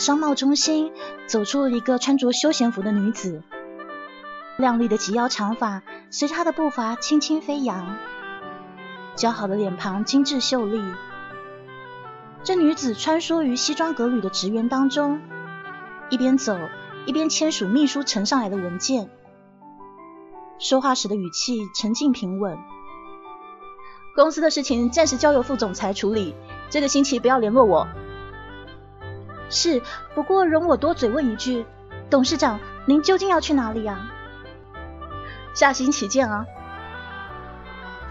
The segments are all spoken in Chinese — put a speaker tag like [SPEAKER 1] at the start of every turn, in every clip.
[SPEAKER 1] 商贸中心，走出了一个穿着休闲服的女子。亮丽的及腰长发随着她的步伐轻轻飞扬，姣好的脸庞精致秀丽。这女子穿梭于西装革履的职员当中，一边走一边签署秘书呈上来的文件，说话时的语气沉静平稳。公司的事情暂时交由副总裁处理，这个星期不要联络我。是，不过容我多嘴问一句，董事长，您究竟要去哪里啊？下星期见啊！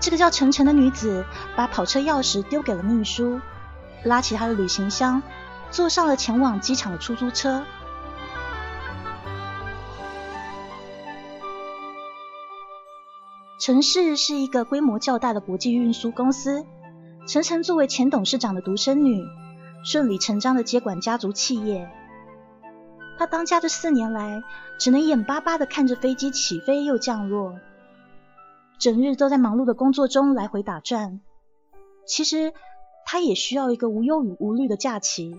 [SPEAKER 1] 这个叫晨晨的女子把跑车钥匙丢给了秘书，拉起她的旅行箱，坐上了前往机场的出租车。陈氏是一个规模较大的国际运输公司，晨晨作为前董事长的独生女。顺理成章的接管家族企业。他当家这四年来，只能眼巴巴的看着飞机起飞又降落，整日都在忙碌的工作中来回打转。其实，他也需要一个无忧与无虑的假期。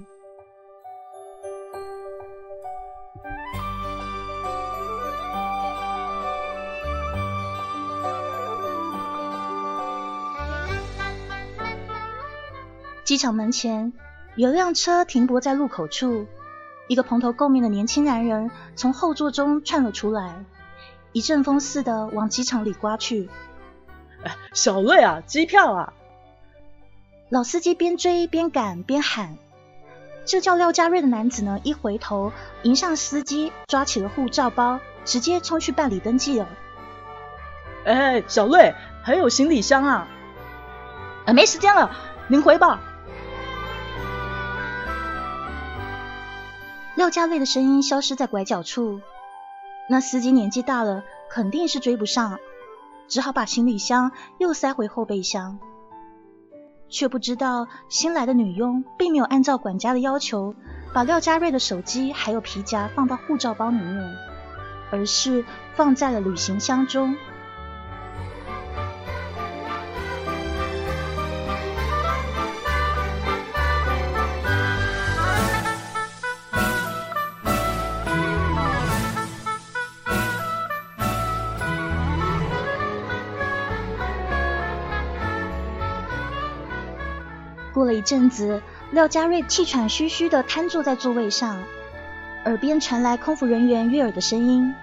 [SPEAKER 1] 机场门前。有辆车停泊在路口处，一个蓬头垢面的年轻男人从后座中窜了出来，一阵风似的往机场里刮去。
[SPEAKER 2] 哎，小瑞啊，机票啊！
[SPEAKER 1] 老司机边追边赶边喊。这叫廖家瑞的男子呢，一回头迎上司机，抓起了护照包，直接冲去办理登记了。
[SPEAKER 2] 哎，小瑞，还有行李箱啊！
[SPEAKER 1] 啊，没时间了，您回吧。廖家瑞的声音消失在拐角处，那司机年纪大了，肯定是追不上，只好把行李箱又塞回后备箱，却不知道新来的女佣并没有按照管家的要求，把廖家瑞的手机还有皮夹放到护照包里面，而是放在了旅行箱中。过了一阵子，廖家瑞气喘吁吁的瘫坐在座位上，耳边传来空服人员悦耳的声音：“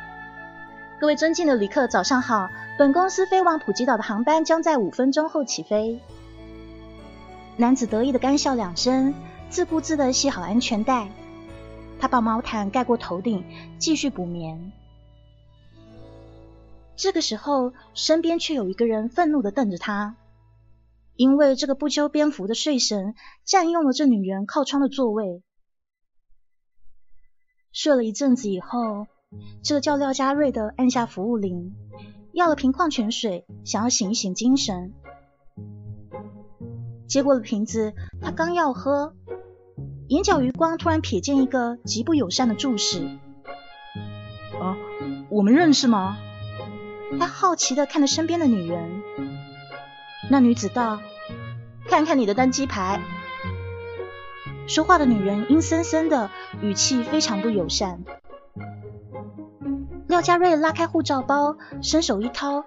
[SPEAKER 1] 各位尊敬的旅客，早上好！本公司飞往普吉岛的航班将在五分钟后起飞。”男子得意的干笑两声，自顾自的系好安全带。他把毛毯盖过头顶，继续补眠。这个时候，身边却有一个人愤怒的瞪着他。因为这个不修边幅的睡神占用了这女人靠窗的座位，睡了一阵子以后，这个叫廖家瑞的按下服务铃，要了瓶矿泉水，想要醒一醒精神。接过了瓶子，他刚要喝，眼角余光突然瞥见一个极不友善的注视。
[SPEAKER 2] 啊，我们认识吗？
[SPEAKER 1] 他好奇的看着身边的女人。那女子道：“看看你的登机牌。”说话的女人阴森森的，语气非常不友善。廖家瑞拉开护照包，伸手一掏，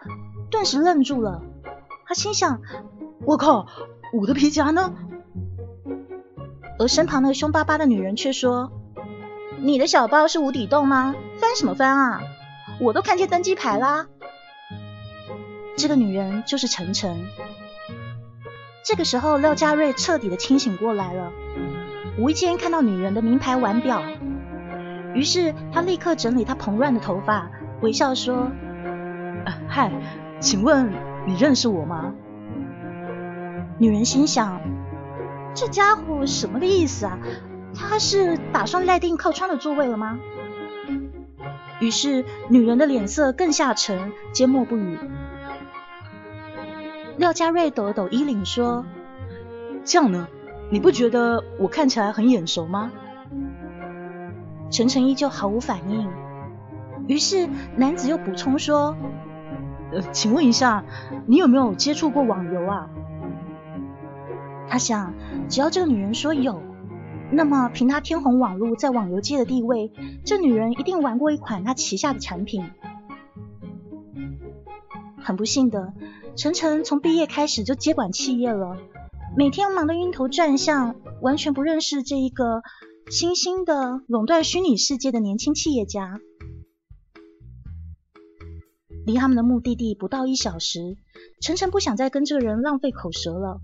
[SPEAKER 1] 顿时愣住了。他心想：“
[SPEAKER 2] 我靠，我的皮夹呢？”
[SPEAKER 1] 而身旁那个凶巴巴的女人却说：“你的小包是无底洞吗？翻什么翻啊？我都看见登机牌啦。”这个女人就是晨晨。这个时候，廖家瑞彻底的清醒过来了，无意间看到女人的名牌腕表，于是他立刻整理他蓬乱的头发，微笑说：“
[SPEAKER 2] 嗨，请问你认识我吗？
[SPEAKER 1] 女人心想，这家伙什么个意思啊？他是打算赖定靠窗的座位了吗？于是女人的脸色更下沉，缄默不语。廖家瑞抖了抖衣领，说：“
[SPEAKER 2] 这样呢？你不觉得我看起来很眼熟吗？”
[SPEAKER 1] 晨晨依旧毫无反应。于是男子又补充说：“
[SPEAKER 2] 呃，请问一下，你有没有接触过网游啊？”
[SPEAKER 1] 他想，只要这个女人说有。那么，凭他天虹网络在网游界的地位，这女人一定玩过一款他旗下的产品。很不幸的，晨晨从毕业开始就接管企业了，每天忙得晕头转向，完全不认识这一个新兴的垄断虚拟世界的年轻企业家。离他们的目的地不到一小时，晨晨不想再跟这个人浪费口舌了，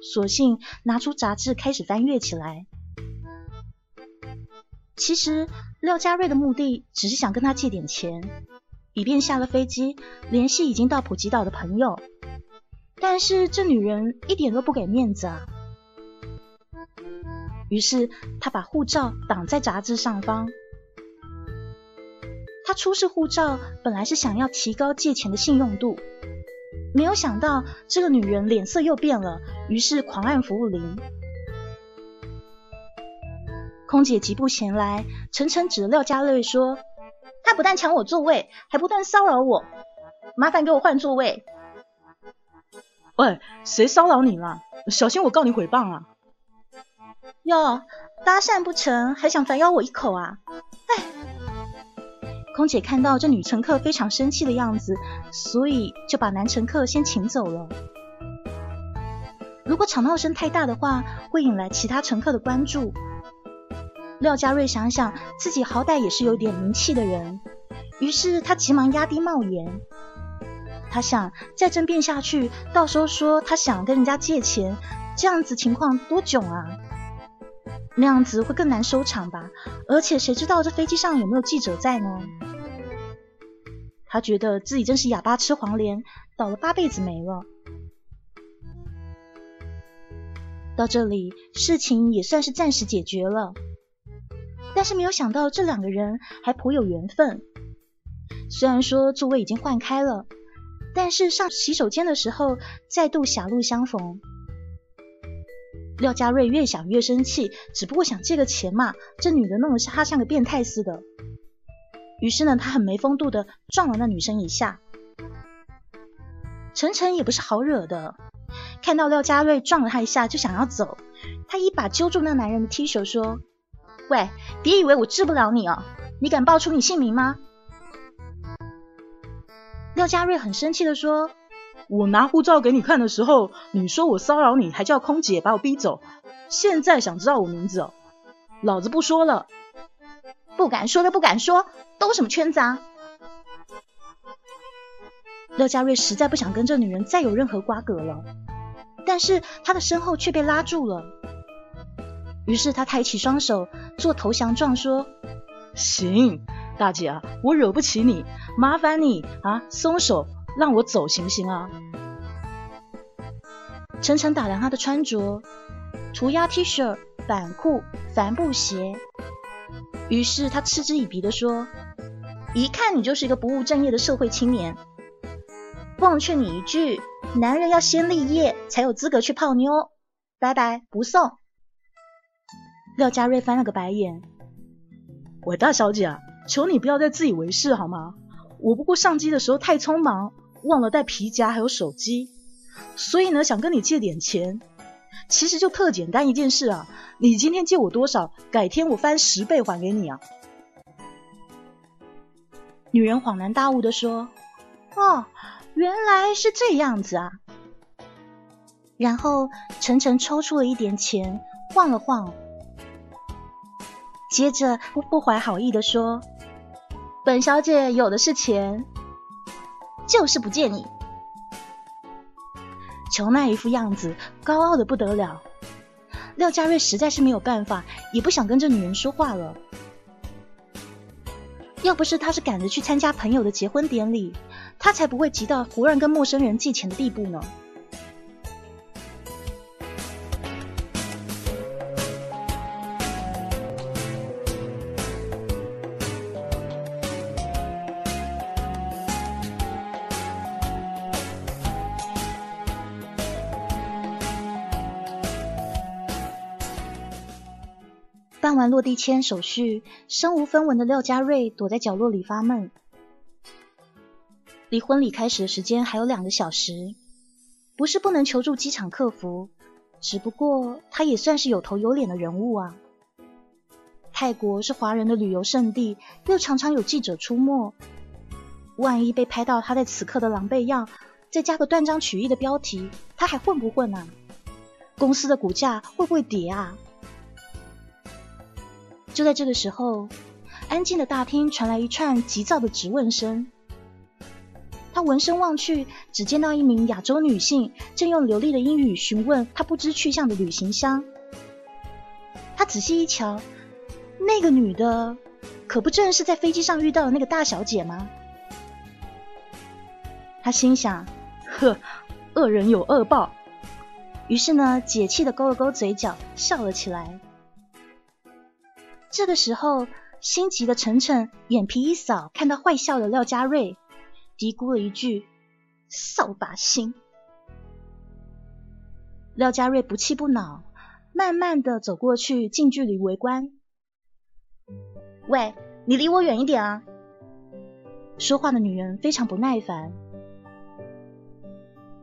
[SPEAKER 1] 索性拿出杂志开始翻阅起来。其实廖家瑞的目的只是想跟他借点钱，以便下了飞机联系已经到普吉岛的朋友。但是这女人一点都不给面子啊！于是他把护照挡在杂志上方。他出示护照本来是想要提高借钱的信用度，没有想到这个女人脸色又变了，于是狂按服务铃。空姐急步前来，晨晨指廖家瑞说：“他不但抢我座位，还不断骚扰我，麻烦给我换座位。”
[SPEAKER 2] 喂，谁骚扰你了？小心我告你诽谤啊！
[SPEAKER 1] 哟，搭讪不成，还想反咬我一口啊？哎，空姐看到这女乘客非常生气的样子，所以就把男乘客先请走了。如果吵闹声太大的话，会引来其他乘客的关注。廖家瑞想想自己好歹也是有点名气的人，于是他急忙压低帽檐。他想再争辩下去，到时候说他想跟人家借钱，这样子情况多囧啊！那样子会更难收场吧？而且谁知道这飞机上有没有记者在呢？他觉得自己真是哑巴吃黄连，倒了八辈子霉了。到这里，事情也算是暂时解决了。但是没有想到这两个人还颇有缘分。虽然说座位已经换开了，但是上洗手间的时候再度狭路相逢。廖家瑞越想越生气，只不过想借个钱嘛，这女的弄得他像个变态似的。于是呢，他很没风度的撞了那女生一下。晨晨也不是好惹的，看到廖家瑞撞了他一下就想要走，他一把揪住那男人的 T 恤说。喂，别以为我治不了你哦！你敢报出你姓名吗？廖家瑞很生气的说：“
[SPEAKER 2] 我拿护照给你看的时候，你说我骚扰你，还叫空姐把我逼走。现在想知道我名字哦？老子不说了，
[SPEAKER 1] 不敢说的不敢说，兜什么圈子啊？”廖家瑞实在不想跟这女人再有任何瓜葛了，但是他的身后却被拉住了。于是他抬起双手做投降状，说：“
[SPEAKER 2] 行，大姐啊，我惹不起你，麻烦你啊，松手，让我走行不行啊？”
[SPEAKER 1] 晨晨打量他的穿着，涂鸦 T 恤、板裤、帆布鞋，于是他嗤之以鼻的说：“一看你就是一个不务正业的社会青年。奉劝你一句，男人要先立业，才有资格去泡妞。拜拜，不送。”廖家瑞翻了个白眼：“
[SPEAKER 2] 喂，大小姐，求你不要再自以为是好吗？我不过上机的时候太匆忙，忘了带皮夹还有手机，所以呢想跟你借点钱。其实就特简单一件事啊，你今天借我多少，改天我翻十倍还给你啊。”
[SPEAKER 1] 女人恍然大悟的说：“哦，原来是这样子啊。”然后晨晨抽出了一点钱，晃了晃。接着不不怀好意的说：“本小姐有的是钱，就是不借你。”乔那一副样子，高傲的不得了。廖家瑞实在是没有办法，也不想跟这女人说话了。要不是他是赶着去参加朋友的结婚典礼，他才不会急到胡乱跟陌生人借钱的地步呢。完落地签手续，身无分文的廖家瑞躲在角落里发闷。离婚礼开始的时间还有两个小时，不是不能求助机场客服，只不过他也算是有头有脸的人物啊。泰国是华人的旅游胜地，又常常有记者出没，万一被拍到他在此刻的狼狈样，再加个断章取义的标题，他还混不混啊？公司的股价会不会跌啊？就在这个时候，安静的大厅传来一串急躁的质问声。他闻声望去，只见到一名亚洲女性正用流利的英语询问他不知去向的旅行箱。他仔细一瞧，那个女的可不正是在飞机上遇到的那个大小姐吗？他心想：呵，恶人有恶报。于是呢，解气的勾了勾嘴角，笑了起来。这个时候，心急的晨晨眼皮一扫，看到坏笑的廖家瑞，嘀咕了一句：“扫把星。”廖家瑞不气不恼，慢慢的走过去，近距离围观。喂，你离我远一点啊！说话的女人非常不耐烦。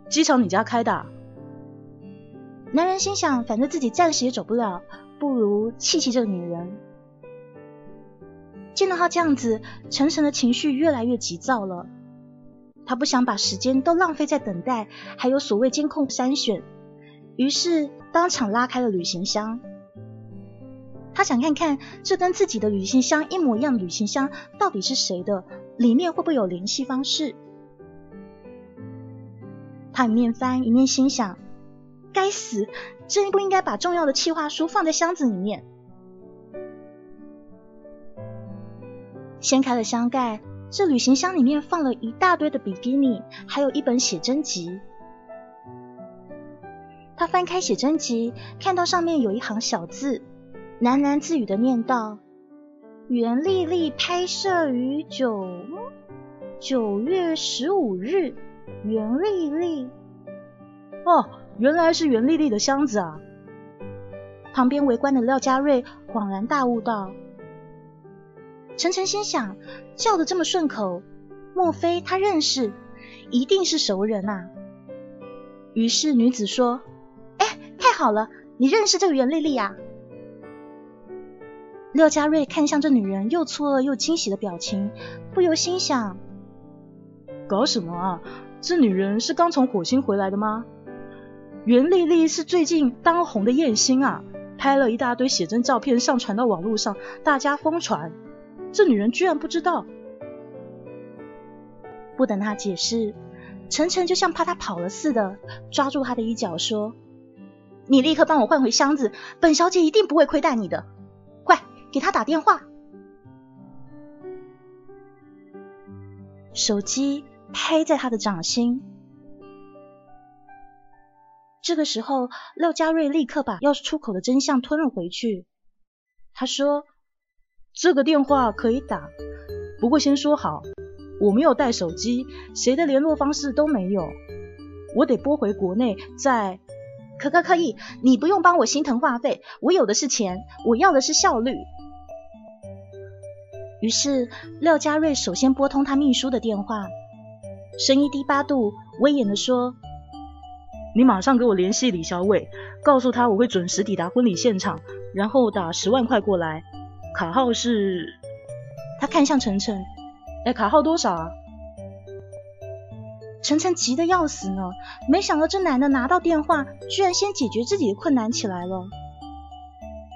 [SPEAKER 2] 机场你家开的？
[SPEAKER 1] 男人心想，反正自己暂时也走不了，不如气气这个女人。见到他这样子，晨晨的情绪越来越急躁了。他不想把时间都浪费在等待，还有所谓监控筛选，于是当场拉开了旅行箱。他想看看这跟自己的旅行箱一模一样的旅行箱到底是谁的，里面会不会有联系方式？他一面翻一面心想：该死，真不应该把重要的企划书放在箱子里面。掀开了箱盖，这旅行箱里面放了一大堆的比基尼，还有一本写真集。他翻开写真集，看到上面有一行小字，喃喃自语的念道：“袁丽丽拍摄于九九月十五日。”袁丽丽，
[SPEAKER 2] 哦，原来是袁丽丽的箱子啊！
[SPEAKER 1] 旁边围观的廖家瑞恍然大悟道。晨晨心想，叫的这么顺口，莫非他认识？一定是熟人啊！于是女子说：“哎，太好了，你认识这个袁丽丽啊？”廖家瑞看向这女人又错愕又惊喜的表情，不由心想：
[SPEAKER 2] 搞什么啊？这女人是刚从火星回来的吗？袁丽丽是最近当红的艳星啊，拍了一大堆写真照片上传到网络上，大家疯传。这女人居然不知道！
[SPEAKER 1] 不等他解释，晨晨就像怕他跑了似的，抓住他的衣角说：“你立刻帮我换回箱子，本小姐一定不会亏待你的。快给他打电话！”手机拍在他的掌心。这个时候，廖家瑞立刻把要出口的真相吞了回去。他说。
[SPEAKER 2] 这个电话可以打，不过先说好，我没有带手机，谁的联络方式都没有，我得拨回国内再。
[SPEAKER 1] 可可可以，你不用帮我心疼话费，我有的是钱，我要的是效率。于是廖家瑞首先拨通他秘书的电话，声音低八度，威严的说：“
[SPEAKER 2] 你马上给我联系李小伟，告诉他我会准时抵达婚礼现场，然后打十万块过来。”卡号是，
[SPEAKER 1] 他看向晨晨，
[SPEAKER 2] 哎，卡号多少啊？
[SPEAKER 1] 晨晨急得要死呢，没想到这男的拿到电话，居然先解决自己的困难起来了。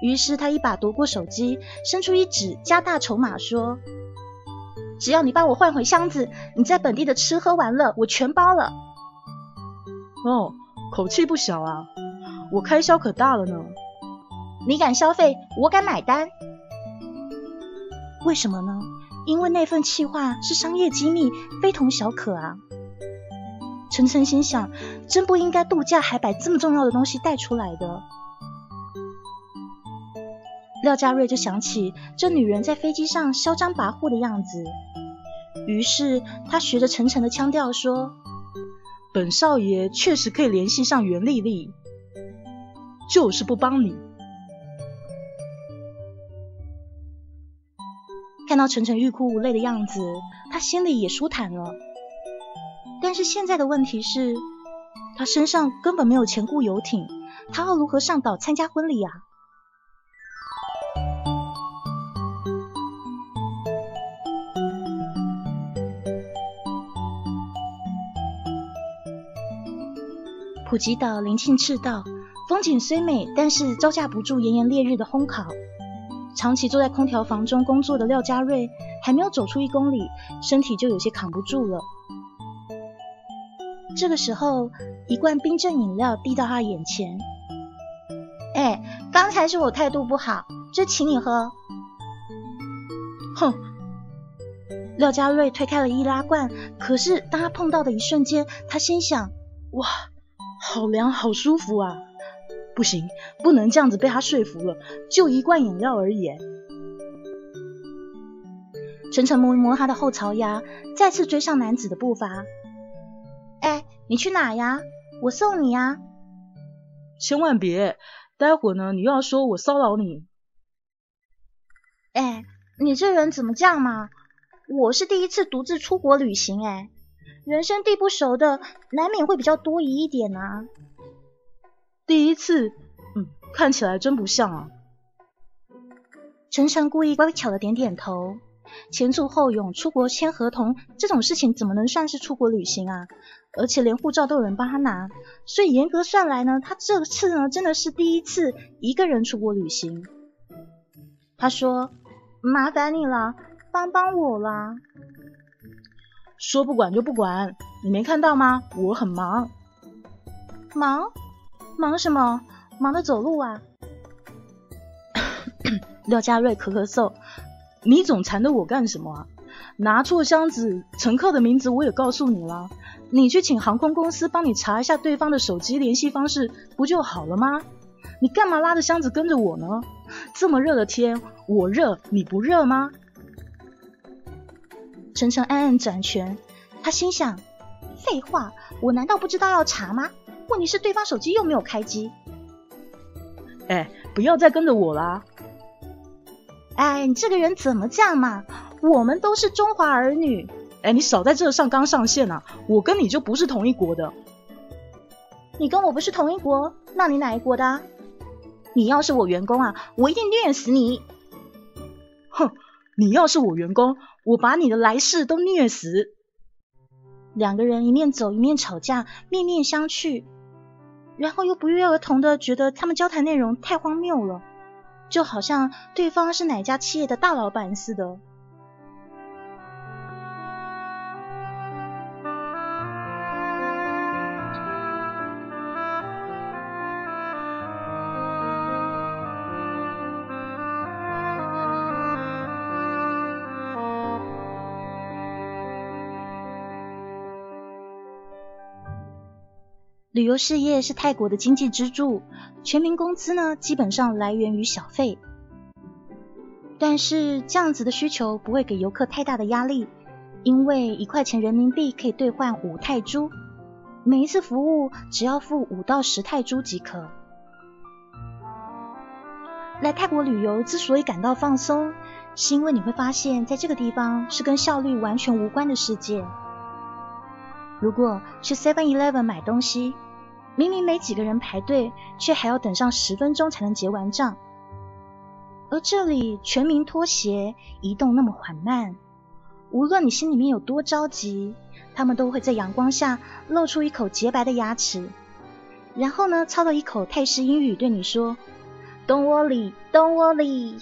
[SPEAKER 1] 于是他一把夺过手机，伸出一指，加大筹码说：“只要你帮我换回箱子，你在本地的吃喝玩乐我全包了。”
[SPEAKER 2] 哦，口气不小啊，我开销可大了呢。
[SPEAKER 1] 你敢消费，我敢买单。为什么呢？因为那份气话是商业机密，非同小可啊。晨晨心想，真不应该度假还把这么重要的东西带出来的。廖家瑞就想起这女人在飞机上嚣张跋扈的样子，于是他学着晨晨的腔调说：“
[SPEAKER 2] 本少爷确实可以联系上袁丽丽，就是不帮你。”
[SPEAKER 1] 看到晨晨欲哭无泪的样子，他心里也舒坦了。但是现在的问题是，他身上根本没有钱雇游艇，他要如何上岛参加婚礼啊？普吉岛临近赤道，风景虽美，但是招架不住炎炎烈日的烘烤。长期坐在空调房中工作的廖家瑞，还没有走出一公里，身体就有些扛不住了。这个时候，一罐冰镇饮料递到他眼前。哎，刚才是我态度不好，这请你喝。
[SPEAKER 2] 哼！
[SPEAKER 1] 廖家瑞推开了易拉罐，可是当他碰到的一瞬间，他心想：
[SPEAKER 2] 哇，好凉，好舒服啊！不行，不能这样子被他说服了，就一罐饮料而已。
[SPEAKER 1] 晨晨摸一摸他的后槽牙，再次追上男子的步伐。哎，你去哪呀？我送你呀。
[SPEAKER 2] 千万别，待会呢，你又要说我骚扰你。
[SPEAKER 1] 哎，你这人怎么这样嘛？我是第一次独自出国旅行，哎，人生地不熟的，难免会比较多疑一点啊。
[SPEAKER 2] 第一次，嗯，看起来真不像啊。
[SPEAKER 1] 陈晨故意乖巧的点点头，前簇后拥出国签合同这种事情怎么能算是出国旅行啊？而且连护照都有人帮他拿，所以严格算来呢，他这次呢真的是第一次一个人出国旅行。他说：“麻烦你了，帮帮我啦。”
[SPEAKER 2] 说不管就不管，你没看到吗？我很忙。
[SPEAKER 1] 忙？忙什么？忙着走路啊！
[SPEAKER 2] 廖家瑞咳咳嗽，你总缠着我干什么啊？拿错箱子，乘客的名字我也告诉你了，你去请航空公司帮你查一下对方的手机联系方式，不就好了吗？你干嘛拉着箱子跟着我呢？这么热的天，我热你不热吗？
[SPEAKER 1] 晨晨暗暗转拳，他心想：废话，我难道不知道要查吗？问题是对方手机又没有开机。
[SPEAKER 2] 哎，不要再跟着我啦！
[SPEAKER 1] 哎，你这个人怎么这样嘛？我们都是中华儿女。
[SPEAKER 2] 哎，你少在这上纲上线啊！我跟你就不是同一国的。
[SPEAKER 1] 你跟我不是同一国，那你哪一国的？你要是我员工啊，我一定虐死你！
[SPEAKER 2] 哼，你要是我员工，我把你的来世都虐死！
[SPEAKER 1] 两个人一面走一面吵架，面面相觑。然后又不约而同的觉得他们交谈内容太荒谬了，就好像对方是哪家企业的大老板似的。旅游事业是泰国的经济支柱，全民工资呢基本上来源于小费。但是这样子的需求不会给游客太大的压力，因为一块钱人民币可以兑换五泰铢，每一次服务只要付五到十泰铢即可。来泰国旅游之所以感到放松，是因为你会发现在这个地方是跟效率完全无关的世界。如果去 Seven Eleven 买东西，明明没几个人排队，却还要等上十分钟才能结完账。而这里全民拖鞋，移动那么缓慢，无论你心里面有多着急，他们都会在阳光下露出一口洁白的牙齿，然后呢，操了一口泰式英语对你说：“Don't worry, don't worry。”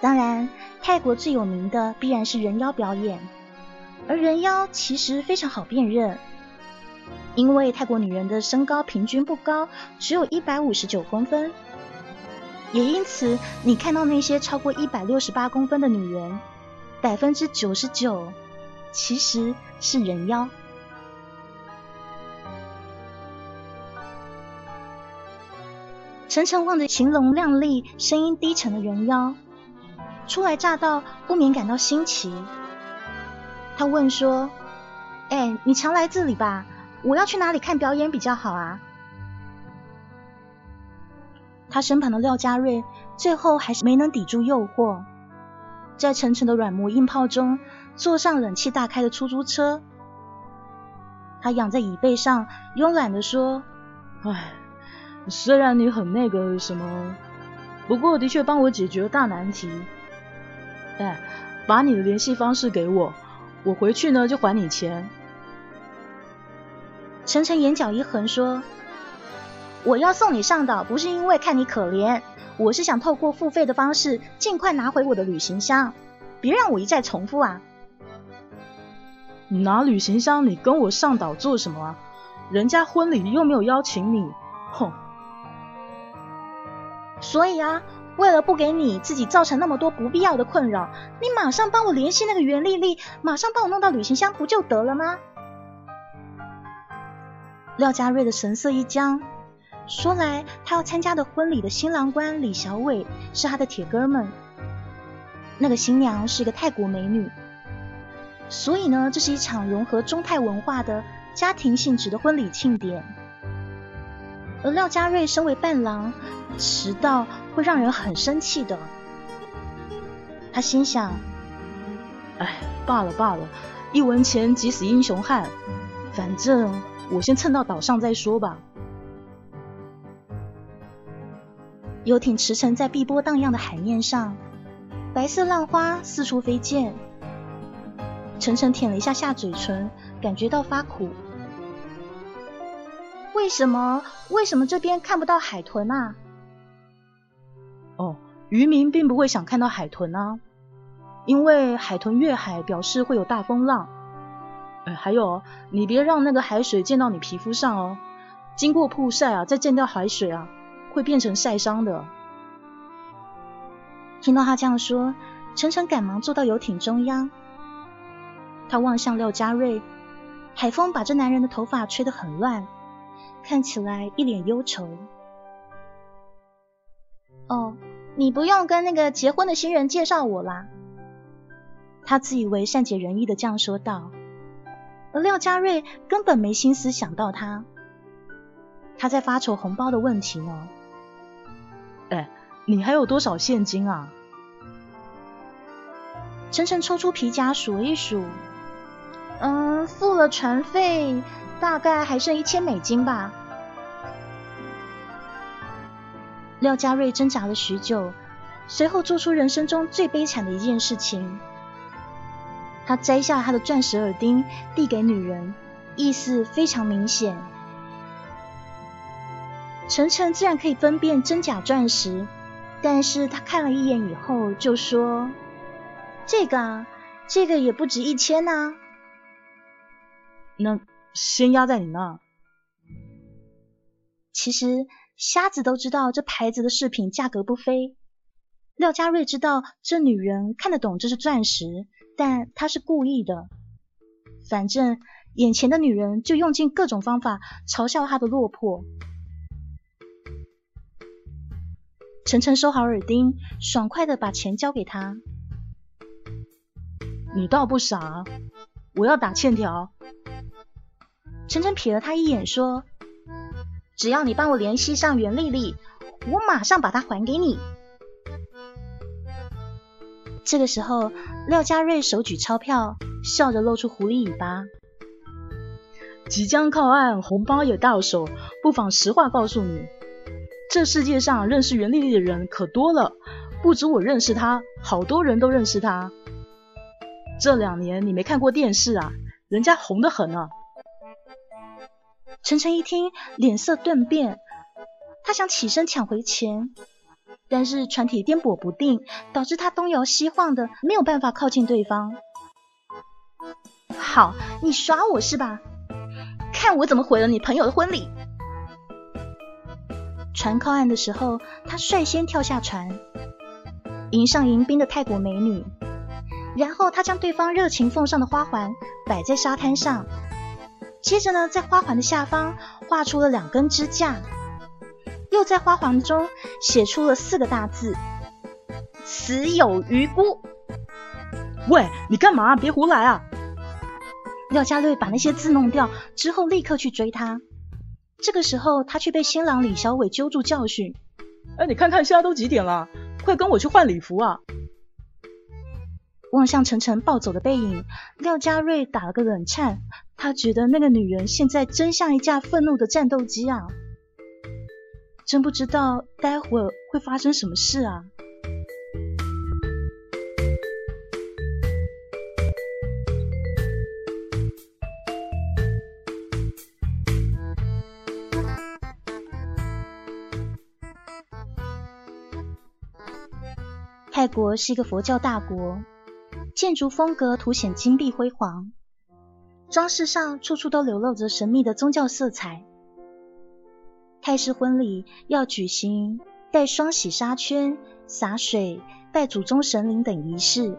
[SPEAKER 1] 当然，泰国最有名的必然是人妖表演，而人妖其实非常好辨认。因为泰国女人的身高平均不高，只有一百五十九公分，也因此，你看到那些超过一百六十八公分的女人，百分之九十九其实是人妖。晨晨望着形容靓丽、声音低沉的人妖，初来乍到，不免感到新奇。他问说：“哎，你常来这里吧？我要去哪里看表演比较好啊？”他身旁的廖家瑞最后还是没能抵住诱惑，在层层的软磨硬泡中坐上冷气大开的出租车。他仰在椅背上，慵懒的说：“
[SPEAKER 2] 唉，虽然你很那个什么，不过的确帮我解决了大难题。哎，把你的联系方式给我，我回去呢就还你钱。”
[SPEAKER 1] 晨晨眼角一横说。我要送你上岛，不是因为看你可怜，我是想透过付费的方式尽快拿回我的旅行箱。别让我一再重复啊！
[SPEAKER 2] 拿旅行箱，你跟我上岛做什么啊？人家婚礼又没有邀请你，哼！
[SPEAKER 1] 所以啊，为了不给你自己造成那么多不必要的困扰，你马上帮我联系那个袁丽丽，马上帮我弄到旅行箱不就得了吗？廖家瑞的神色一僵。说来，他要参加的婚礼的新郎官李小伟是他的铁哥们，那个新娘是一个泰国美女，所以呢，这是一场融合中泰文化的家庭性质的婚礼庆典。而廖家瑞身为伴郎，迟到会让人很生气的。他心想：
[SPEAKER 2] 哎，罢了罢了，一文钱急死英雄汉，反正我先蹭到岛上再说吧。
[SPEAKER 1] 游艇驰骋在碧波荡漾的海面上，白色浪花四处飞溅。晨晨舔了一下下嘴唇，感觉到发苦。为什么？为什么这边看不到海豚啊？
[SPEAKER 2] 哦，渔民并不会想看到海豚啊，因为海豚越海表示会有大风浪。还有，你别让那个海水溅到你皮肤上哦，经过曝晒啊，再溅掉海水啊。会变成晒伤的。
[SPEAKER 1] 听到他这样说，晨晨赶忙坐到游艇中央。他望向廖家瑞，海风把这男人的头发吹得很乱，看起来一脸忧愁。哦，你不用跟那个结婚的新人介绍我啦。他自以为善解人意的这样说道，而廖家瑞根本没心思想到他，他在发愁红包的问题呢。
[SPEAKER 2] 哎，你还有多少现金啊？
[SPEAKER 1] 晨晨抽出皮夹数一数，嗯，付了船费，大概还剩一千美金吧。廖家瑞挣扎了许久，随后做出人生中最悲惨的一件事情。他摘下他的钻石耳钉，递给女人，意思非常明显。晨晨自然可以分辨真假钻石，但是他看了一眼以后就说：“这个啊，这个也不值一千呐。”
[SPEAKER 2] 那先压在你那。
[SPEAKER 1] 其实瞎子都知道这牌子的饰品价格不菲。廖家瑞知道这女人看得懂这是钻石，但他是故意的。反正眼前的女人就用尽各种方法嘲笑他的落魄。晨晨收好耳钉，爽快的把钱交给他。
[SPEAKER 2] 你倒不傻，我要打欠条。
[SPEAKER 1] 晨晨瞥了他一眼，说：“只要你帮我联系上袁丽丽，我马上把它还给你。”这个时候，廖家瑞手举钞票，笑着露出狐狸尾巴。
[SPEAKER 2] 即将靠岸，红包也到手，不妨实话告诉你。这世界上认识袁丽丽的人可多了，不止我认识她，好多人都认识她。这两年你没看过电视啊，人家红得很呢。
[SPEAKER 1] 晨晨一听，脸色顿变，他想起身抢回钱，但是船体颠簸不定，导致他东摇西晃的，没有办法靠近对方。好，你耍我是吧？看我怎么毁了你朋友的婚礼！船靠岸的时候，他率先跳下船，迎上迎宾的泰国美女，然后他将对方热情奉上的花环摆在沙滩上，接着呢，在花环的下方画出了两根支架，又在花环中写出了四个大字：“死有余辜。”
[SPEAKER 2] 喂，你干嘛？别胡来啊！
[SPEAKER 1] 廖家瑞把那些字弄掉之后，立刻去追他。这个时候，他却被新郎李小伟揪住教训：“
[SPEAKER 2] 哎，你看看现在都几点了？快跟我去换礼服啊！”
[SPEAKER 1] 望向晨晨暴走的背影，廖家瑞打了个冷颤。他觉得那个女人现在真像一架愤怒的战斗机啊！真不知道待会儿会发生什么事啊！泰国是一个佛教大国，建筑风格凸显金碧辉煌，装饰上处处都流露着神秘的宗教色彩。泰式婚礼要举行，戴双喜纱圈、洒水、拜祖宗神灵等仪式。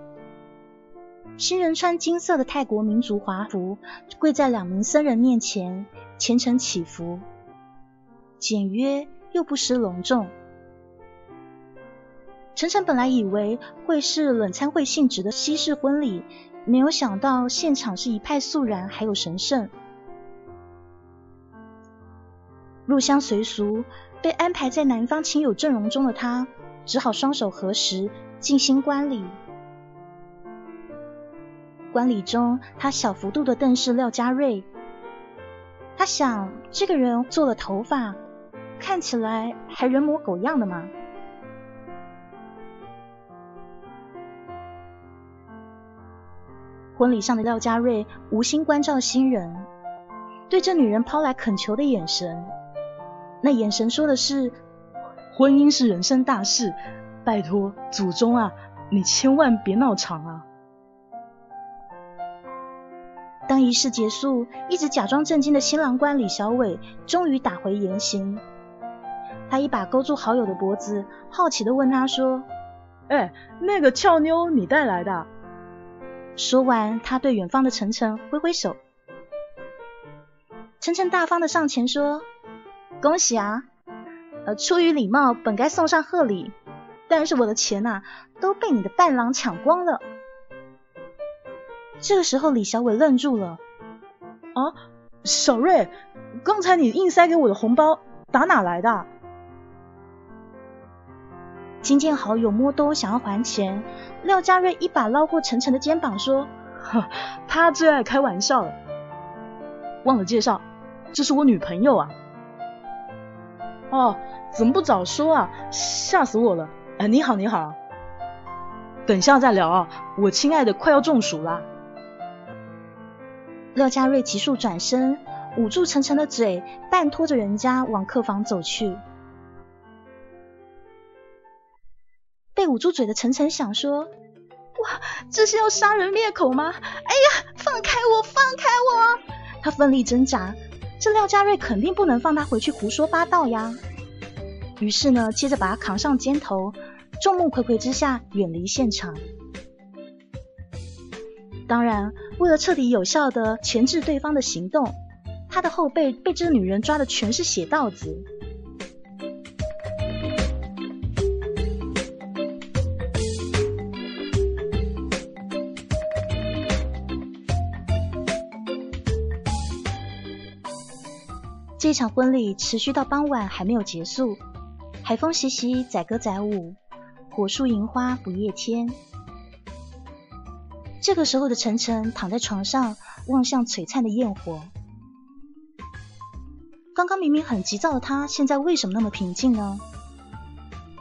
[SPEAKER 1] 新人穿金色的泰国民族华服，跪在两名僧人面前，虔诚祈福，简约又不失隆重。晨晨本来以为会是冷餐会性质的西式婚礼，没有想到现场是一派肃然，还有神圣。入乡随俗，被安排在男方亲友阵容中的他，只好双手合十，静心观礼。观礼中，他小幅度的瞪视廖家瑞，他想，这个人做了头发，看起来还人模狗样的嘛。婚礼上的廖家瑞无心关照新人，对这女人抛来恳求的眼神，那眼神说的是：
[SPEAKER 2] 婚姻是人生大事，拜托祖宗啊，你千万别闹场啊！
[SPEAKER 1] 当仪式结束，一直假装震惊的新郎官李小伟终于打回原形，他一把勾住好友的脖子，好奇的问他说：“
[SPEAKER 2] 哎，那个俏妞你带来的？”
[SPEAKER 1] 说完，他对远方的晨晨挥挥手。晨晨大方的上前说：“恭喜啊！呃，出于礼貌，本该送上贺礼，但是我的钱呐，都被你的伴郎抢光了。”这个时候，李小伟愣住了。
[SPEAKER 2] 啊，小瑞，刚才你硬塞给我的红包打哪来的？
[SPEAKER 1] 金见好友摸兜想要还钱，廖家瑞一把捞过晨晨的肩膀说：“
[SPEAKER 2] 他最爱开玩笑了，忘了介绍，这是我女朋友啊。”哦，怎么不早说啊？吓死我了！哎，你好，你好。等下再聊啊，我亲爱的快要中暑了。
[SPEAKER 1] 廖家瑞急速转身，捂住晨晨的嘴，半拖着人家往客房走去。被捂住嘴的晨晨想说：“哇，这是要杀人灭口吗？哎呀，放开我，放开我！”他奋力挣扎，这廖家瑞肯定不能放他回去胡说八道呀。于是呢，接着把他扛上肩头，众目睽睽之下远离现场。当然，为了彻底有效的钳制对方的行动，他的后背被这个女人抓的全是血道子。这场婚礼持续到傍晚还没有结束，海风习习，载歌载舞，火树银花不夜天。这个时候的晨晨躺在床上，望向璀璨的焰火。刚刚明明很急躁的他，现在为什么那么平静呢？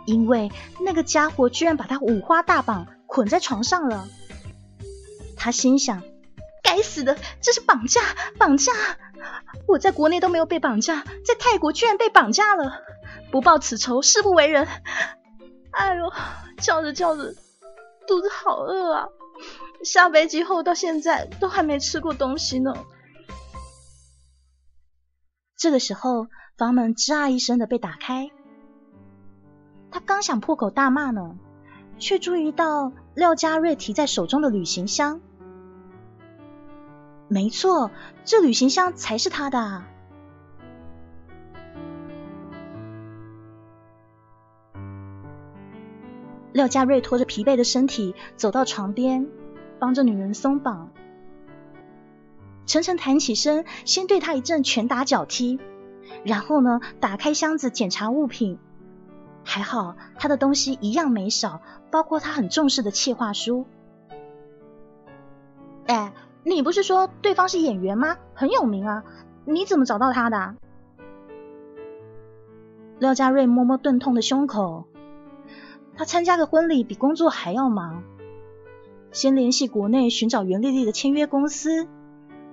[SPEAKER 1] 因为那个家伙居然把他五花大绑捆在床上了。他心想：该死的，这是绑架！绑架！我在国内都没有被绑架，在泰国居然被绑架了，不报此仇誓不为人。哎呦，叫着叫着，肚子好饿啊！下飞机后到现在都还没吃过东西呢。这个时候，房门吱啊一声的被打开，他刚想破口大骂呢，却注意到廖家瑞提在手中的旅行箱。没错，这旅行箱才是他的。廖家瑞拖着疲惫的身体走到床边，帮着女人松绑。晨晨弹起身，先对他一阵拳打脚踢，然后呢，打开箱子检查物品。还好他的东西一样没少，包括他很重视的企划书。哎。你不是说对方是演员吗？很有名啊！你怎么找到他的？廖家瑞摸摸钝痛的胸口，他参加个婚礼比工作还要忙，先联系国内寻找袁丽丽的签约公司，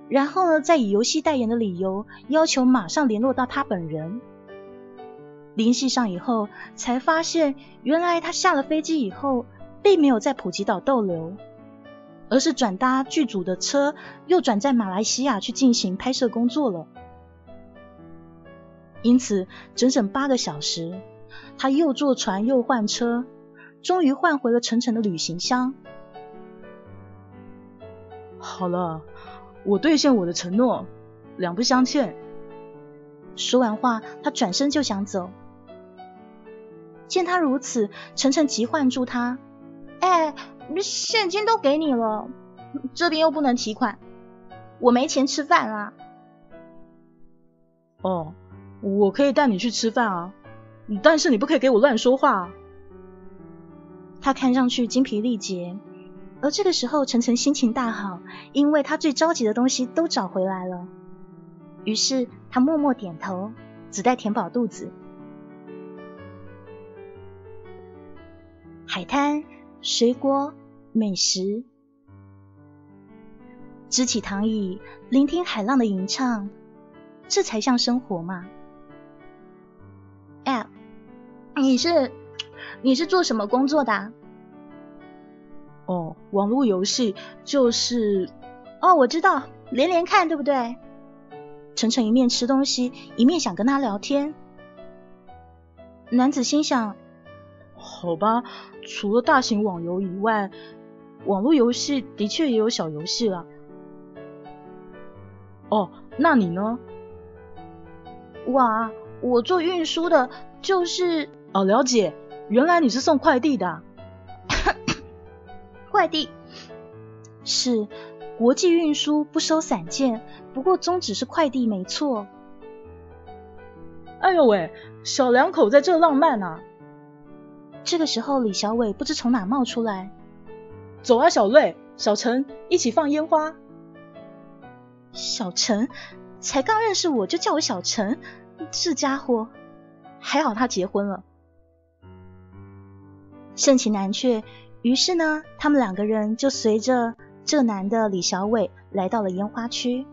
[SPEAKER 1] 然后呢，再以游戏代言的理由要求马上联络到他本人。联系上以后，才发现原来他下了飞机以后，并没有在普吉岛逗留。而是转搭剧组的车，又转在马来西亚去进行拍摄工作了。因此，整整八个小时，他又坐船又换车，终于换回了晨晨的旅行箱。
[SPEAKER 2] 好了，我兑现我的承诺，两不相欠。
[SPEAKER 1] 说完话，他转身就想走。见他如此，晨晨急唤住他：“哎。”现金都给你了，这边又不能提款，我没钱吃饭啊。
[SPEAKER 2] 哦，我可以带你去吃饭啊，但是你不可以给我乱说话。
[SPEAKER 1] 他看上去精疲力竭，而这个时候晨晨心情大好，因为他最着急的东西都找回来了。于是他默默点头，只待填饱肚子。海滩。水果、美食，支起躺椅，聆听海浪的吟唱，这才像生活嘛！哎，你是你是做什么工作的？
[SPEAKER 2] 哦，网络游戏就是
[SPEAKER 1] 哦，我知道，连连看对不对？晨晨一面吃东西，一面想跟他聊天。男子心想。
[SPEAKER 2] 好吧，除了大型网游以外，网络游戏的确也有小游戏啦。哦，那你呢？
[SPEAKER 1] 哇，我做运输的，就是
[SPEAKER 2] 哦，了解，原来你是送快递的。
[SPEAKER 1] 快递是国际运输，不收散件，不过宗旨是快递没错。
[SPEAKER 2] 哎呦喂，小两口在这浪漫啊！
[SPEAKER 1] 这个时候，李小伟不知从哪冒出来，
[SPEAKER 2] 走啊，小瑞、小陈，一起放烟花。
[SPEAKER 1] 小陈才刚认识我就叫我小陈，这家伙还好他结婚了。盛情难却，于是呢，他们两个人就随着这男的李小伟来到了烟花区。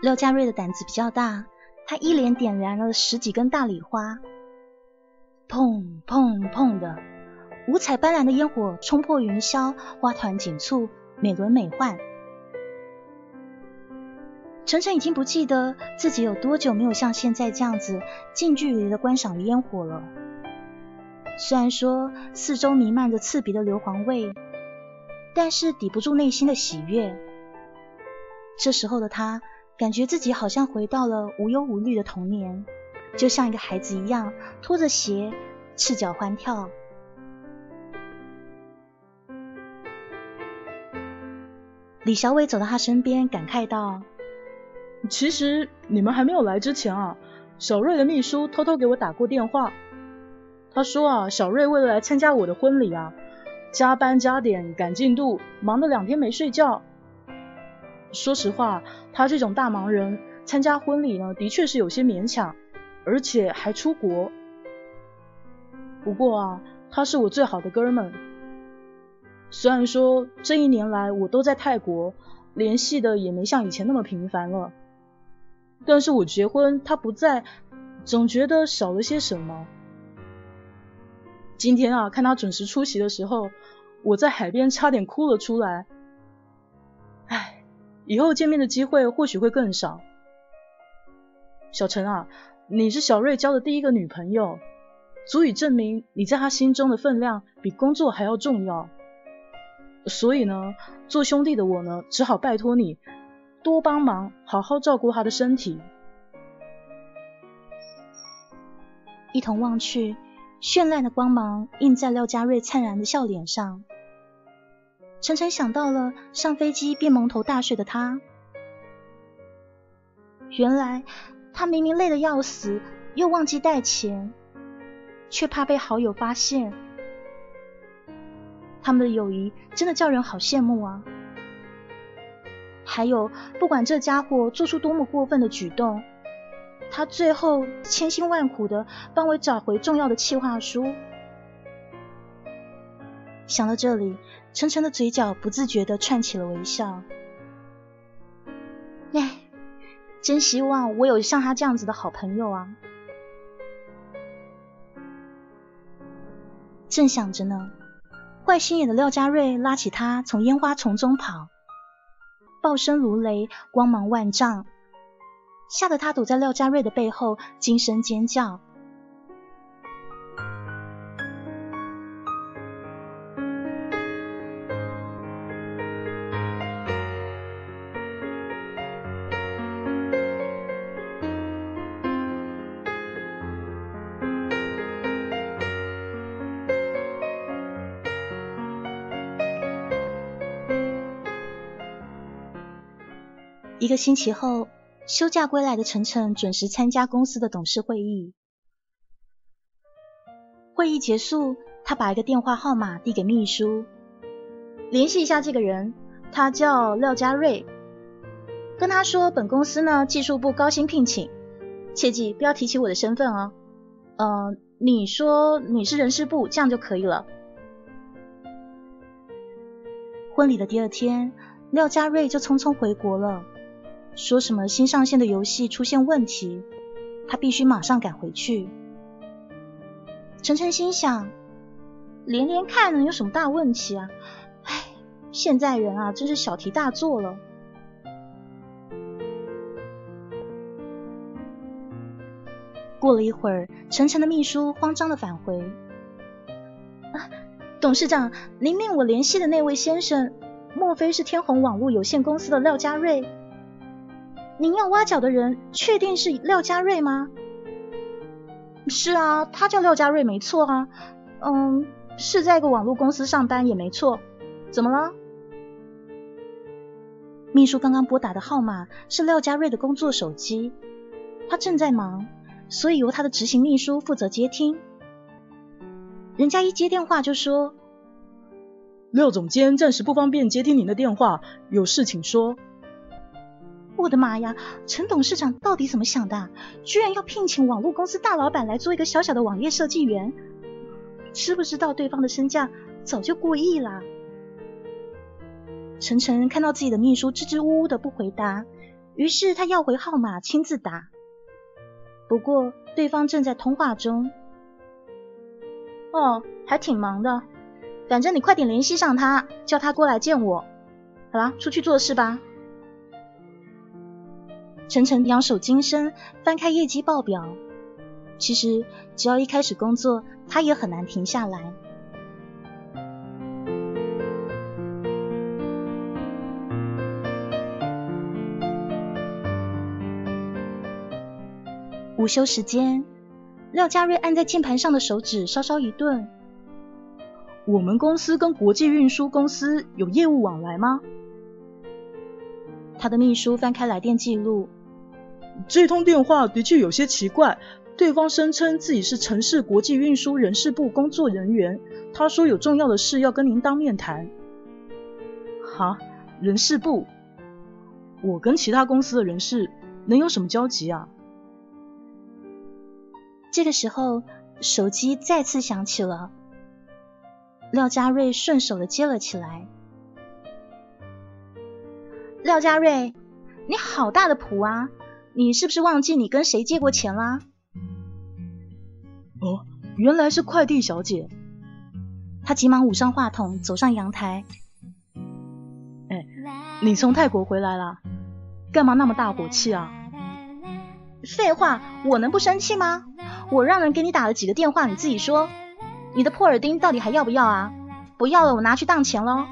[SPEAKER 1] 廖家瑞的胆子比较大，他一连点燃了十几根大礼花，砰砰砰的，五彩斑斓的烟火冲破云霄，花团锦簇，美轮美奂。晨晨已经不记得自己有多久没有像现在这样子近距离的观赏烟火了。虽然说四周弥漫着刺鼻的硫磺味，但是抵不住内心的喜悦。这时候的他。感觉自己好像回到了无忧无虑的童年，就像一个孩子一样，拖着鞋，赤脚欢跳。李小伟走到他身边，感慨道：“
[SPEAKER 2] 其实你们还没有来之前啊，小瑞的秘书偷偷给我打过电话，他说啊，小瑞为了来参加我的婚礼啊，加班加点赶进度，忙了两天没睡觉。”说实话，他这种大忙人参加婚礼呢，的确是有些勉强，而且还出国。不过啊，他是我最好的哥们。虽然说这一年来我都在泰国，联系的也没像以前那么频繁了，但是我结婚他不在，总觉得少了些什么。今天啊，看他准时出席的时候，我在海边差点哭了出来。唉，以后见面的机会或许会更少。小陈啊，你是小瑞交的第一个女朋友，足以证明你在他心中的分量比工作还要重要。所以呢，做兄弟的我呢，只好拜托你多帮忙，好好照顾他的身体。
[SPEAKER 1] 一同望去，绚烂的光芒映在廖家瑞灿然的笑脸上。晨晨想到了上飞机便蒙头大睡的他，原来他明明累得要死，又忘记带钱，却怕被好友发现。他们的友谊真的叫人好羡慕啊！还有，不管这家伙做出多么过分的举动，他最后千辛万苦的帮我找回重要的企划书。想到这里，晨晨的嘴角不自觉的串起了微笑。哎，真希望我有像他这样子的好朋友啊！正想着呢。坏心眼的廖家瑞拉起他，从烟花丛中跑，爆声如雷，光芒万丈，吓得他躲在廖家瑞的背后，惊声尖叫。一个星期后，休假归来的晨晨准时参加公司的董事会议。会议结束，他把一个电话号码递给秘书，联系一下这个人，他叫廖家瑞，跟他说本公司呢技术部高薪聘请，切记不要提起我的身份哦。呃，你说你是人事部，这样就可以了。婚礼的第二天，廖家瑞就匆匆回国了。说什么新上线的游戏出现问题，他必须马上赶回去。晨晨心想，连连看能有什么大问题啊？唉，现在人啊，真是小题大做了。过了一会儿，晨晨的秘书慌张的返回：“啊，董事长，您命我联系的那位先生，莫非是天虹网络有限公司的廖家瑞？”您要挖角的人确定是廖家瑞吗？是啊，他叫廖家瑞，没错啊。嗯，是在一个网络公司上班也没错。怎么了？秘书刚刚拨打的号码是廖家瑞的工作手机，他正在忙，所以由他的执行秘书负责接听。人家一接电话就说：“
[SPEAKER 2] 廖总监暂时不方便接听您的电话，有事请说。”
[SPEAKER 1] 我的妈呀，陈董事长到底怎么想的？居然要聘请网络公司大老板来做一个小小的网页设计员？知不知道对方的身价早就过亿啦？晨晨看到自己的秘书支支吾吾的不回答，于是他要回号码亲自打。不过对方正在通话中。哦，还挺忙的。反正你快点联系上他，叫他过来见我。好了，出去做事吧。晨晨仰首精深，翻开业绩报表。其实只要一开始工作，他也很难停下来。午休时间，廖家瑞按在键盘上的手指稍稍一顿。
[SPEAKER 2] 我们公司跟国际运输公司有业务往来吗？
[SPEAKER 1] 他的秘书翻开来电记录。
[SPEAKER 2] 这通电话的确有些奇怪，对方声称自己是城市国际运输人事部工作人员，他说有重要的事要跟您当面谈。哈，人事部？我跟其他公司的人事能有什么交集啊？
[SPEAKER 1] 这个时候，手机再次响起了。廖家瑞顺手的接了起来。廖家瑞，你好大的谱啊！你是不是忘记你跟谁借过钱啦？
[SPEAKER 2] 哦，原来是快递小姐。
[SPEAKER 1] 他急忙捂上话筒，走上阳台。
[SPEAKER 2] 哎，你从泰国回来了，干嘛那么大火气啊？
[SPEAKER 1] 废话，我能不生气吗？我让人给你打了几个电话，你自己说，你的破耳钉到底还要不要啊？不要了，我拿去当钱喽。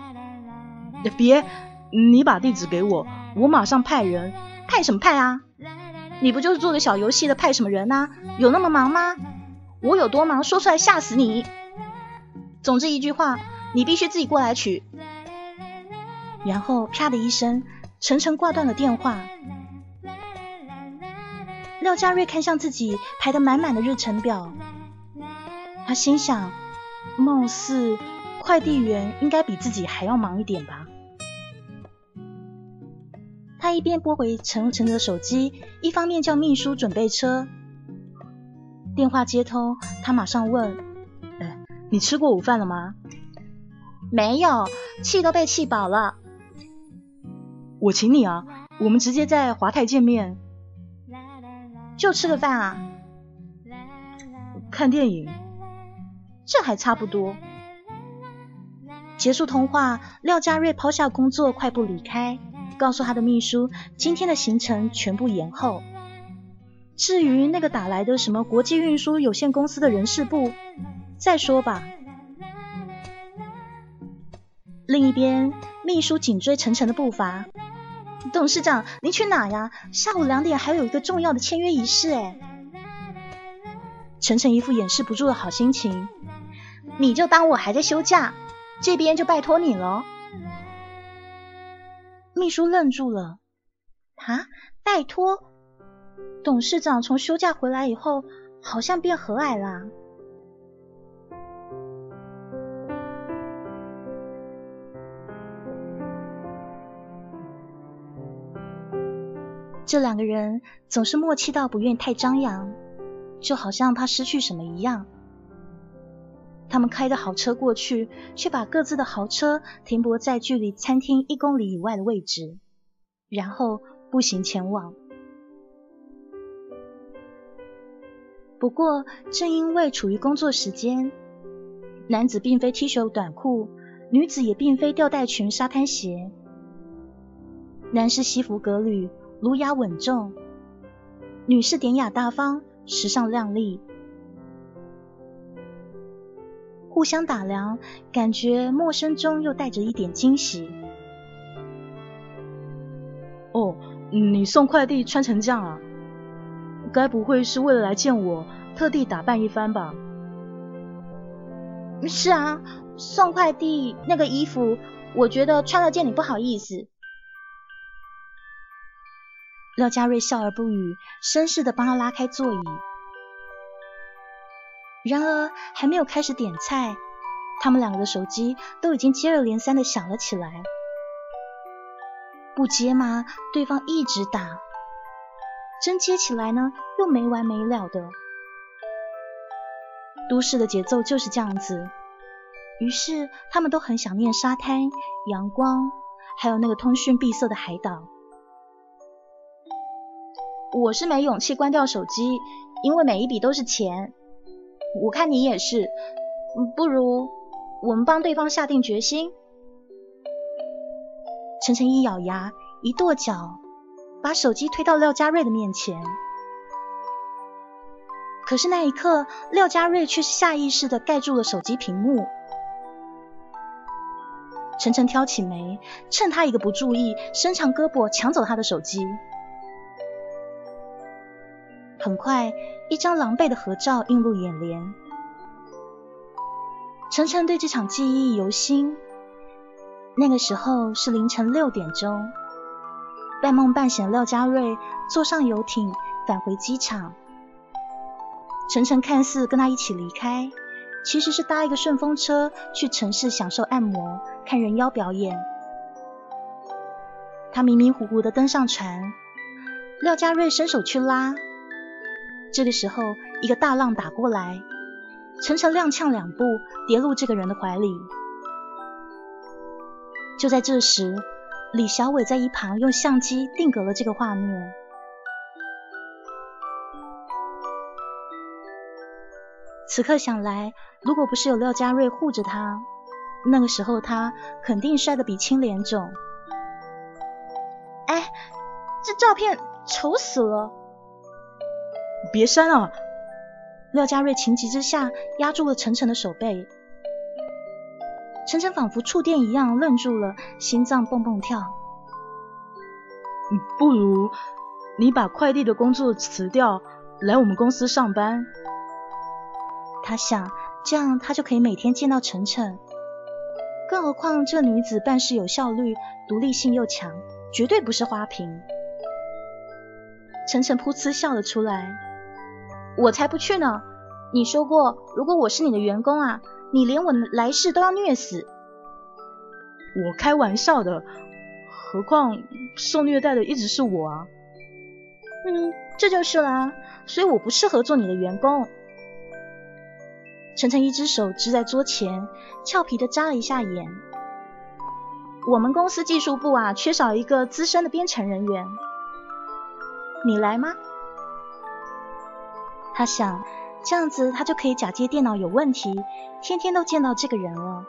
[SPEAKER 2] 别，你把地址给我，我马上派人。
[SPEAKER 1] 派什么派啊？你不就是做个小游戏的，派什么人啊？有那么忙吗？我有多忙，说出来吓死你。总之一句话，你必须自己过来取。然后啪的一声，晨晨挂断了电话。廖家瑞看向自己排得满满的日程表，他心想：貌似快递员应该比自己还要忙一点吧。一边拨回陈晨的手机，一方面叫秘书准备车。电话接通，他马上问：“
[SPEAKER 2] 哎，你吃过午饭了吗？”“
[SPEAKER 1] 没有，气都被气饱了。”“
[SPEAKER 2] 我请你啊，我们直接在华泰见面。”
[SPEAKER 1] 就吃个饭啊，
[SPEAKER 2] 看电影，
[SPEAKER 1] 这还差不多。结束通话，廖家瑞抛下工作，快步离开，告诉他的秘书，今天的行程全部延后。至于那个打来的什么国际运输有限公司的人事部，再说吧。另一边，秘书紧追陈晨的步伐。董事长，您去哪呀？下午两点还有一个重要的签约仪式哎。晨晨一副掩饰不住的好心情，你就当我还在休假，这边就拜托你了。秘书愣住了，啊，拜托？董事长从休假回来以后，好像变和蔼啦。这两个人总是默契到不愿太张扬，就好像怕失去什么一样。他们开着豪车过去，却把各自的豪车停泊在距离餐厅一公里以外的位置，然后步行前往。不过，正因为处于工作时间，男子并非 T 恤短裤，女子也并非吊带裙、沙滩鞋，男士西服革履。儒雅稳重，女士典雅大方，时尚靓丽。互相打量，感觉陌生中又带着一点惊喜。
[SPEAKER 2] 哦，你送快递穿成这样啊？该不会是为了来见我，特地打扮一番吧？
[SPEAKER 1] 是啊，送快递那个衣服，我觉得穿了见你不好意思。廖家瑞笑而不语，绅士的帮他拉开座椅。然而，还没有开始点菜，他们两个的手机都已经接二连三的响了起来。不接吗？对方一直打。真接起来呢，又没完没了的。都市的节奏就是这样子。于是，他们都很想念沙滩、阳光，还有那个通讯闭塞的海岛。我是没勇气关掉手机，因为每一笔都是钱。我看你也是，不如我们帮对方下定决心。陈晨一咬牙，一跺脚，把手机推到廖家瑞的面前。可是那一刻，廖家瑞却是下意识的盖住了手机屏幕。晨晨挑起眉，趁他一个不注意，伸长胳膊抢走他的手机。很快，一张狼狈的合照映入眼帘。晨晨对这场记忆犹新。那个时候是凌晨六点钟，半梦半醒，廖家瑞坐上游艇返回机场。晨晨看似跟他一起离开，其实是搭一个顺风车去城市享受按摩、看人妖表演。他迷迷糊糊的登上船，廖家瑞伸手去拉。这个时候，一个大浪打过来，晨晨踉跄两步，跌入这个人的怀里。就在这时，李小伟在一旁用相机定格了这个画面。此刻想来，如果不是有廖家瑞护着他，那个时候他肯定摔得鼻青脸肿。哎，这照片丑死了！
[SPEAKER 2] 别删了！
[SPEAKER 1] 廖家瑞情急之下压住了晨晨的手背。晨晨仿佛触电一样愣住了，心脏蹦蹦跳。
[SPEAKER 2] 不如你把快递的工作辞掉，来我们公司上班。
[SPEAKER 1] 他想，这样他就可以每天见到晨晨。更何况这女子办事有效率，独立性又强，绝对不是花瓶。晨晨噗嗤笑了出来：“我才不去呢！你说过，如果我是你的员工啊，你连我来世都要虐死。”
[SPEAKER 2] 我开玩笑的，何况受虐待的一直是我啊。
[SPEAKER 1] 嗯，这就是啦，所以我不适合做你的员工。晨晨一只手支在桌前，俏皮的眨了一下眼。我们公司技术部啊，缺少一个资深的编程人员，你来吗？他想，这样子他就可以假借电脑有问题，天天都见到这个人了。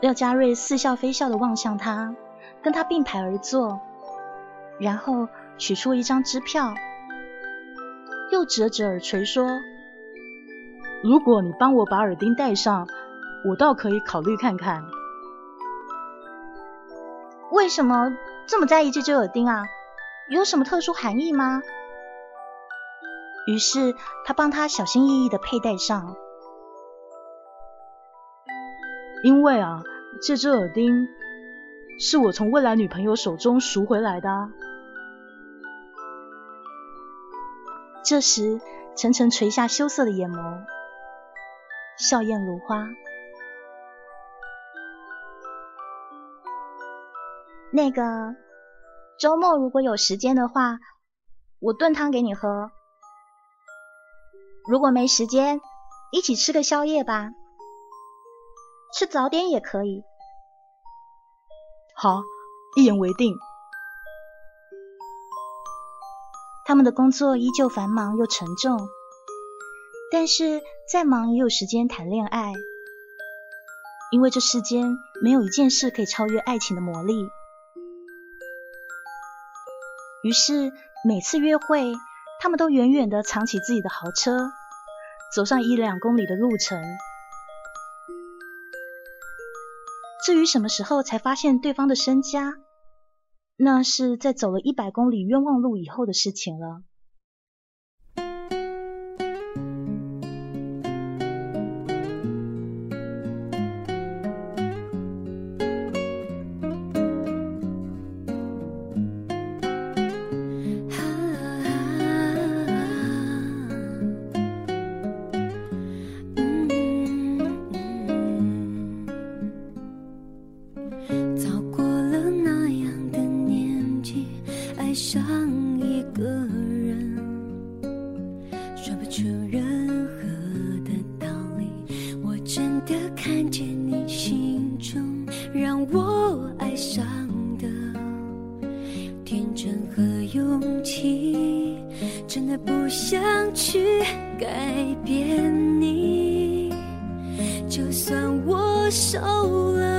[SPEAKER 1] 廖嘉瑞似笑非笑的望向他，跟他并排而坐，然后取出一张支票。又指了指耳垂说：“
[SPEAKER 2] 如果你帮我把耳钉戴上，我倒可以考虑看看。”
[SPEAKER 1] 为什么这么在意这只耳钉啊？有什么特殊含义吗？于是他帮他小心翼翼的佩戴上。
[SPEAKER 2] 因为啊，这只耳钉是我从未来女朋友手中赎回来的。
[SPEAKER 1] 这时，晨晨垂下羞涩的眼眸，笑靥如花。那个周末如果有时间的话，我炖汤给你喝。如果没时间，一起吃个宵夜吧，吃早点也可以。
[SPEAKER 2] 好，一言为定。
[SPEAKER 1] 他们的工作依旧繁忙又沉重，但是再忙也有时间谈恋爱，因为这世间没有一件事可以超越爱情的魔力。于是每次约会，他们都远远的藏起自己的豪车，走上一两公里的路程。至于什么时候才发现对方的身家？那是在走了一百公里冤枉路以后的事情了。
[SPEAKER 3] 想去改变你就算我瘦了